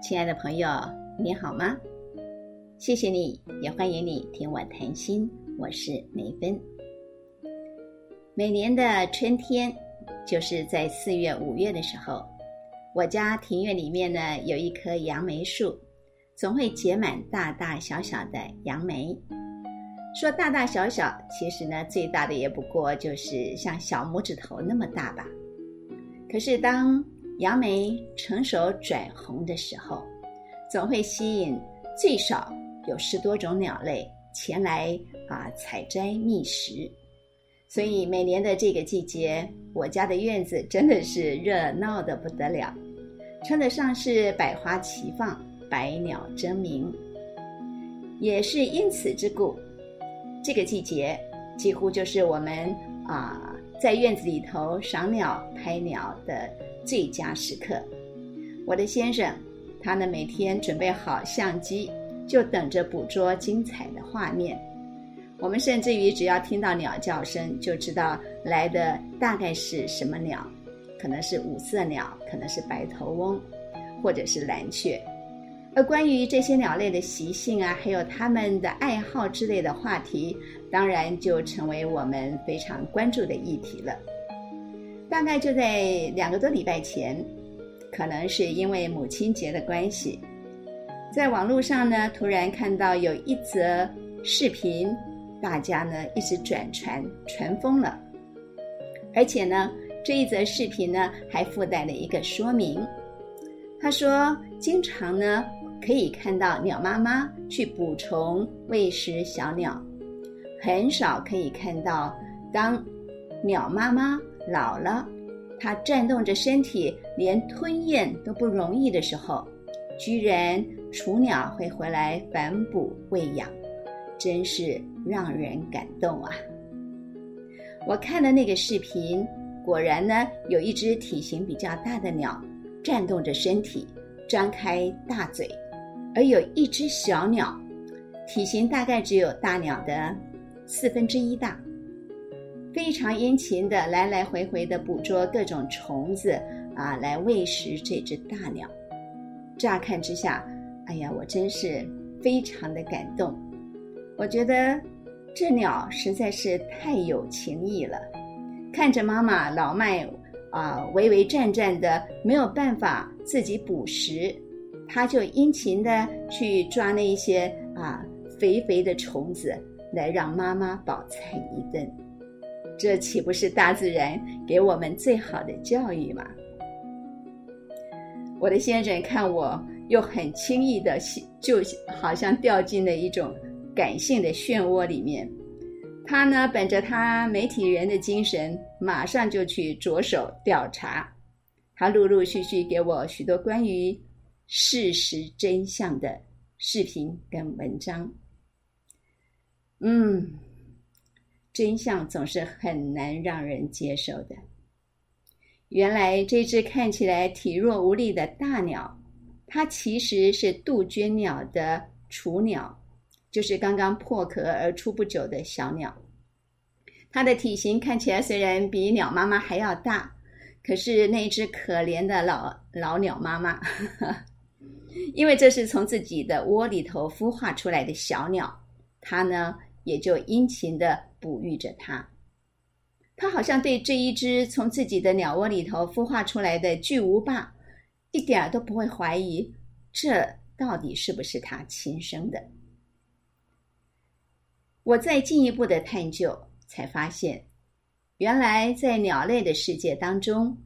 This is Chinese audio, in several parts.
亲爱的朋友，你好吗？谢谢你，也欢迎你听我谈心。我是梅芬。每年的春天，就是在四月、五月的时候，我家庭院里面呢有一棵杨梅树，总会结满大大小小的杨梅。说大大小小，其实呢最大的也不过就是像小拇指头那么大吧。可是当杨梅成熟转红的时候，总会吸引最少有十多种鸟类前来啊采摘觅食。所以每年的这个季节，我家的院子真的是热闹的不得了，称得上是百花齐放、百鸟争鸣。也是因此之故，这个季节几乎就是我们啊在院子里头赏鸟、拍鸟的。最佳时刻，我的先生，他呢每天准备好相机，就等着捕捉精彩的画面。我们甚至于只要听到鸟叫声，就知道来的大概是什么鸟，可能是五色鸟，可能是白头翁，或者是蓝雀。而关于这些鸟类的习性啊，还有它们的爱好之类的话题，当然就成为我们非常关注的议题了。大概就在两个多礼拜前，可能是因为母亲节的关系，在网络上呢，突然看到有一则视频，大家呢一直转传传疯了，而且呢，这一则视频呢还附带了一个说明，他说，经常呢可以看到鸟妈妈去捕虫喂食小鸟，很少可以看到当鸟妈妈。老了，它转动着身体，连吞咽都不容易的时候，居然雏鸟会回来反哺喂养，真是让人感动啊！我看的那个视频，果然呢，有一只体型比较大的鸟，转动着身体，张开大嘴，而有一只小鸟，体型大概只有大鸟的四分之一大。非常殷勤的来来回回的捕捉各种虫子啊，来喂食这只大鸟。乍看之下，哎呀，我真是非常的感动。我觉得这鸟实在是太有情义了。看着妈妈老迈啊，唯唯战战的，没有办法自己捕食，它就殷勤的去抓那一些啊肥肥的虫子，来让妈妈饱餐一顿。这岂不是大自然给我们最好的教育吗？我的先生看我又很轻易的，就好像掉进了一种感性的漩涡里面。他呢，本着他媒体人的精神，马上就去着手调查。他陆陆续续给我许多关于事实真相的视频跟文章。嗯。真相总是很难让人接受的。原来这只看起来体弱无力的大鸟，它其实是杜鹃鸟的雏鸟，就是刚刚破壳而出不久的小鸟。它的体型看起来虽然比鸟妈妈还要大，可是那只可怜的老老鸟妈妈，因为这是从自己的窝里头孵化出来的小鸟，它呢也就殷勤的。哺育着它，它好像对这一只从自己的鸟窝里头孵化出来的巨无霸，一点都不会怀疑这到底是不是它亲生的。我再进一步的探究，才发现，原来在鸟类的世界当中，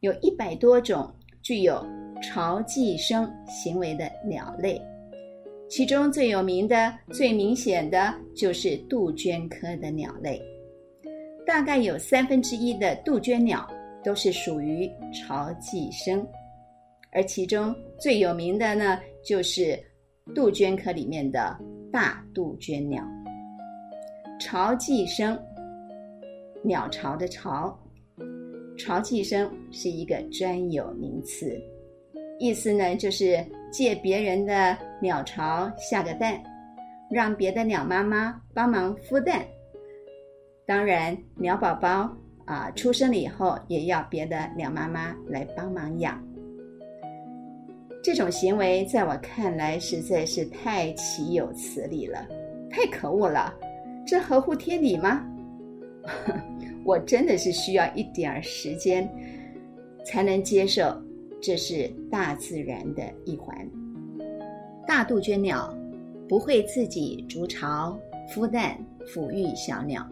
有一百多种具有巢寄生行为的鸟类。其中最有名的、最明显的就是杜鹃科的鸟类，大概有三分之一的杜鹃鸟都是属于巢寄生，而其中最有名的呢，就是杜鹃科里面的大杜鹃鸟。巢寄生，鸟巢的巢，巢寄生是一个专有名词。意思呢，就是借别人的鸟巢下个蛋，让别的鸟妈妈帮忙孵蛋。当然，鸟宝宝啊出生了以后，也要别的鸟妈妈来帮忙养。这种行为在我看来实在是太岂有此理了，太可恶了！这合乎天理吗？我真的是需要一点儿时间才能接受，这是大自然的一环。大杜鹃鸟不会自己筑巢、孵蛋、抚育小鸟，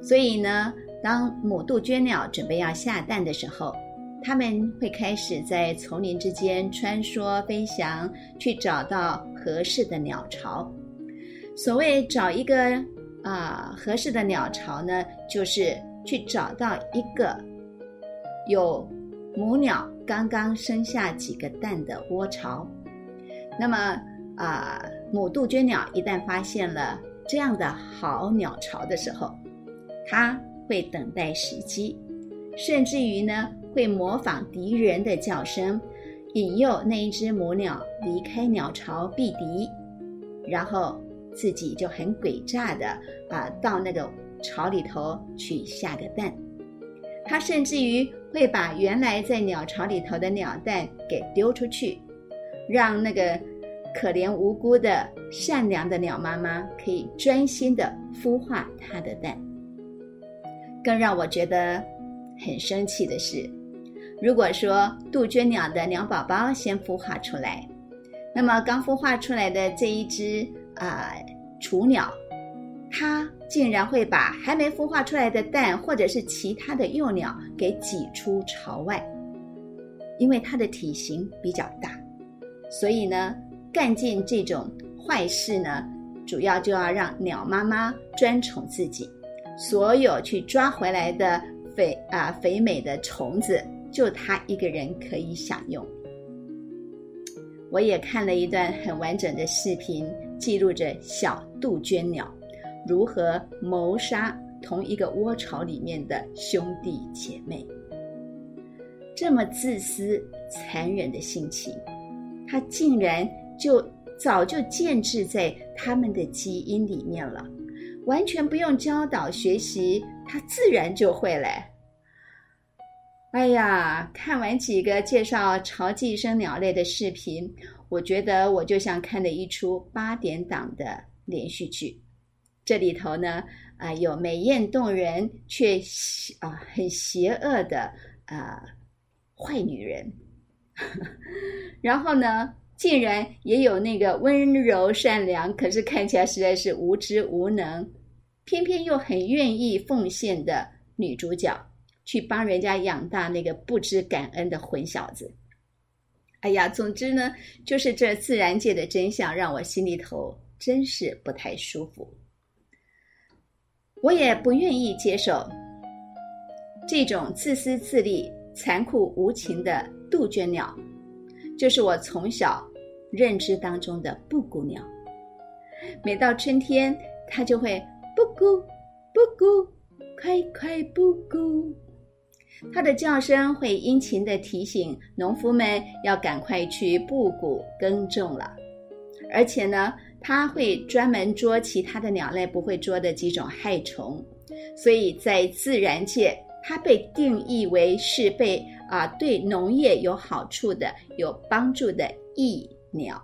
所以呢，当母杜鹃鸟准备要下蛋的时候，它们会开始在丛林之间穿梭飞翔，去找到合适的鸟巢。所谓找一个。啊，合适的鸟巢呢，就是去找到一个有母鸟刚刚生下几个蛋的窝巢。那么啊，母杜鹃鸟一旦发现了这样的好鸟巢的时候，它会等待时机，甚至于呢，会模仿敌人的叫声，引诱那一只母鸟离开鸟巢避敌，然后。自己就很诡诈的啊，到那个巢里头去下个蛋。它甚至于会把原来在鸟巢里头的鸟蛋给丢出去，让那个可怜无辜的善良的鸟妈妈可以专心的孵化它的蛋。更让我觉得很生气的是，如果说杜鹃鸟的鸟宝宝先孵化出来，那么刚孵化出来的这一只。啊，雏鸟，它竟然会把还没孵化出来的蛋，或者是其他的幼鸟给挤出巢外，因为它的体型比较大，所以呢，干尽这种坏事呢，主要就要让鸟妈妈专宠自己，所有去抓回来的肥啊肥美的虫子，就它一个人可以享用。我也看了一段很完整的视频。记录着小杜鹃鸟如何谋杀同一个窝巢里面的兄弟姐妹，这么自私残忍的性情，他竟然就早就建制在他们的基因里面了，完全不用教导学习，他自然就会了。哎呀，看完几个介绍巢寄生鸟类的视频。我觉得我就像看了一出八点档的连续剧，这里头呢啊有美艳动人却啊很邪恶的啊坏女人，然后呢竟然也有那个温柔善良，可是看起来实在是无知无能，偏偏又很愿意奉献的女主角，去帮人家养大那个不知感恩的混小子。哎呀，总之呢，就是这自然界的真相让我心里头真是不太舒服。我也不愿意接受这种自私自利、残酷无情的杜鹃鸟，就是我从小认知当中的布谷鸟。每到春天，它就会布谷布谷，快快布谷。它的叫声会殷勤地提醒农夫们要赶快去布谷耕种了，而且呢，它会专门捉其他的鸟类不会捉的几种害虫，所以在自然界，它被定义为是被啊对农业有好处的、有帮助的益鸟。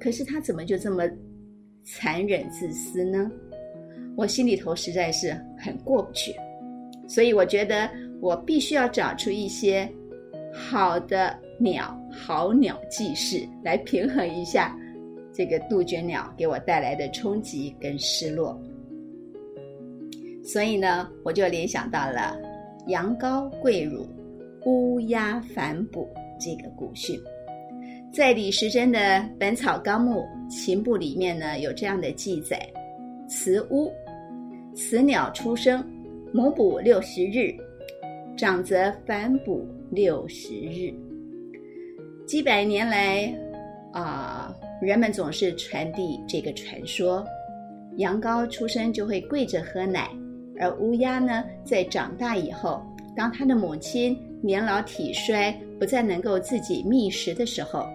可是它怎么就这么残忍自私呢？我心里头实在是很过不去，所以我觉得。我必须要找出一些好的鸟、好鸟记事来平衡一下这个杜鹃鸟给我带来的冲击跟失落。所以呢，我就联想到了“羊羔跪乳，乌鸦反哺”这个古训。在李时珍的《本草纲目·禽部》里面呢，有这样的记载：“雌乌，雌鸟出生，母哺六十日。”长则反哺六十日，几百年来，啊，人们总是传递这个传说：羊羔出生就会跪着喝奶，而乌鸦呢，在长大以后，当它的母亲年老体衰，不再能够自己觅食的时候，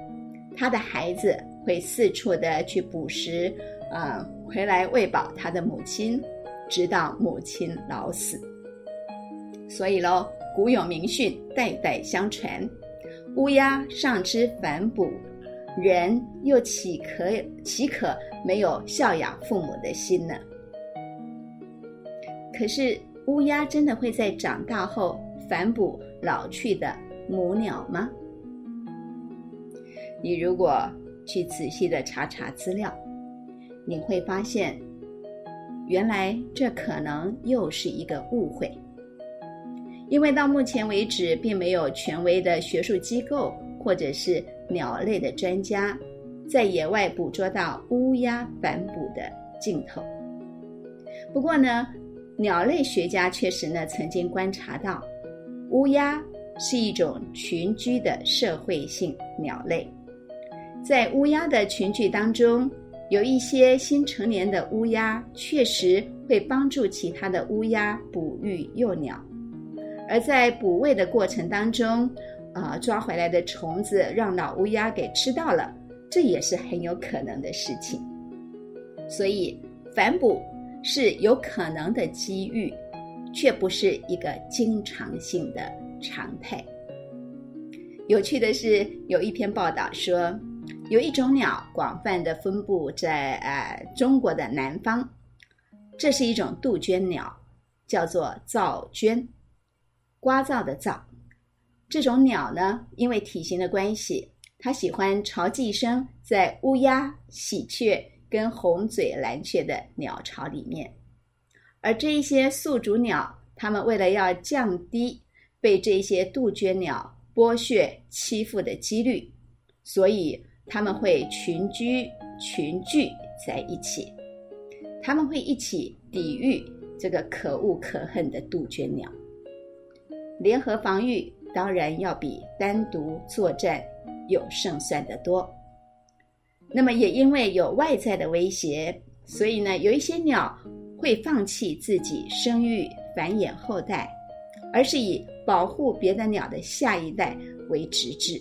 它的孩子会四处的去捕食，啊，回来喂饱它的母亲，直到母亲老死。所以喽，古有名训，代代相传。乌鸦尚知反哺，人又岂可岂可没有孝养父母的心呢？可是，乌鸦真的会在长大后反哺老去的母鸟吗？你如果去仔细的查查资料，你会发现，原来这可能又是一个误会。因为到目前为止，并没有权威的学术机构或者是鸟类的专家，在野外捕捉到乌鸦反哺的镜头。不过呢，鸟类学家确实呢曾经观察到，乌鸦是一种群居的社会性鸟类，在乌鸦的群聚当中，有一些新成年的乌鸦确实会帮助其他的乌鸦哺育幼鸟。而在捕喂的过程当中，啊，抓回来的虫子让老乌鸦给吃到了，这也是很有可能的事情。所以反哺是有可能的机遇，却不是一个经常性的常态。有趣的是，有一篇报道说，有一种鸟广泛的分布在呃中国的南方，这是一种杜鹃鸟，叫做噪鹃。聒噪的噪，这种鸟呢，因为体型的关系，它喜欢巢寄生在乌鸦、喜鹊跟红嘴蓝雀的鸟巢里面。而这一些宿主鸟，它们为了要降低被这些杜鹃鸟剥削欺负的几率，所以他们会群居群聚在一起，他们会一起抵御这个可恶可恨的杜鹃鸟。联合防御当然要比单独作战有胜算的多。那么也因为有外在的威胁，所以呢，有一些鸟会放弃自己生育繁衍后代，而是以保护别的鸟的下一代为直至。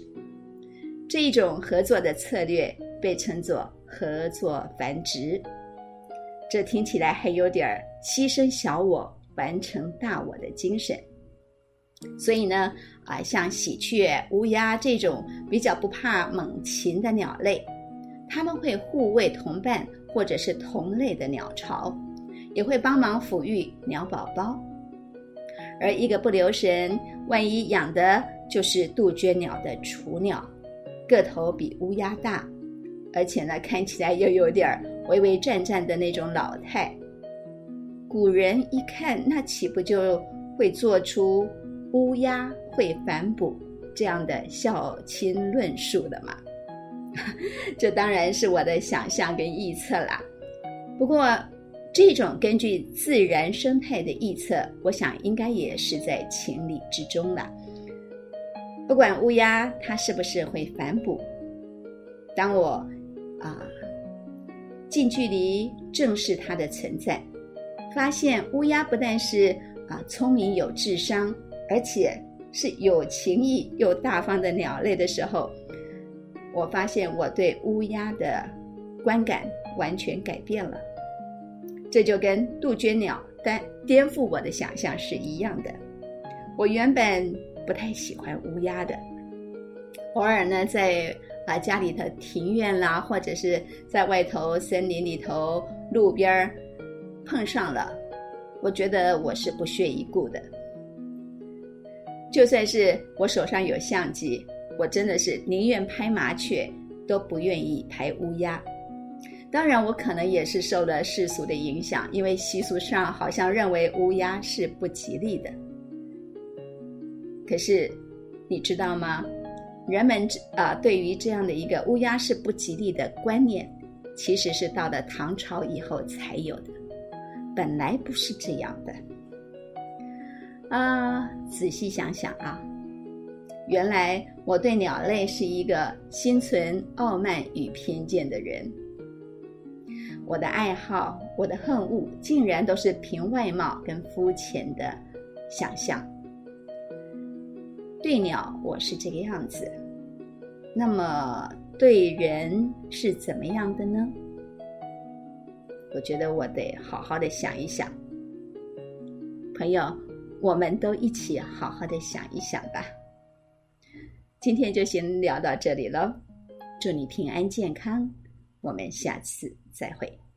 这一种合作的策略被称作合作繁殖。这听起来还有点牺牲小我完成大我的精神。所以呢，啊，像喜鹊、乌鸦这种比较不怕猛禽的鸟类，他们会护卫同伴或者是同类的鸟巢，也会帮忙抚育鸟宝宝。而一个不留神，万一养的就是杜鹃鸟的雏鸟，个头比乌鸦大，而且呢，看起来又有点儿微微颤颤的那种老态，古人一看，那岂不就会做出？乌鸦会反哺这样的孝亲论述的嘛？这当然是我的想象跟臆测啦。不过，这种根据自然生态的臆测，我想应该也是在情理之中了。不管乌鸦它是不是会反哺，当我啊近距离正视它的存在，发现乌鸦不但是啊聪明有智商。而且是有情义又大方的鸟类的时候，我发现我对乌鸦的观感完全改变了。这就跟杜鹃鸟颠颠覆我的想象是一样的。我原本不太喜欢乌鸦的，偶尔呢在啊家里的庭院啦，或者是在外头森林里头、路边碰上了，我觉得我是不屑一顾的。就算是我手上有相机，我真的是宁愿拍麻雀，都不愿意拍乌鸦。当然，我可能也是受了世俗的影响，因为习俗上好像认为乌鸦是不吉利的。可是，你知道吗？人们啊，对于这样的一个乌鸦是不吉利的观念，其实是到了唐朝以后才有的，本来不是这样的。啊，仔细想想啊，原来我对鸟类是一个心存傲慢与偏见的人。我的爱好，我的恨恶，竟然都是凭外貌跟肤浅的想象。对鸟我是这个样子，那么对人是怎么样的呢？我觉得我得好好的想一想，朋友。我们都一起好好的想一想吧。今天就先聊到这里了，祝你平安健康，我们下次再会。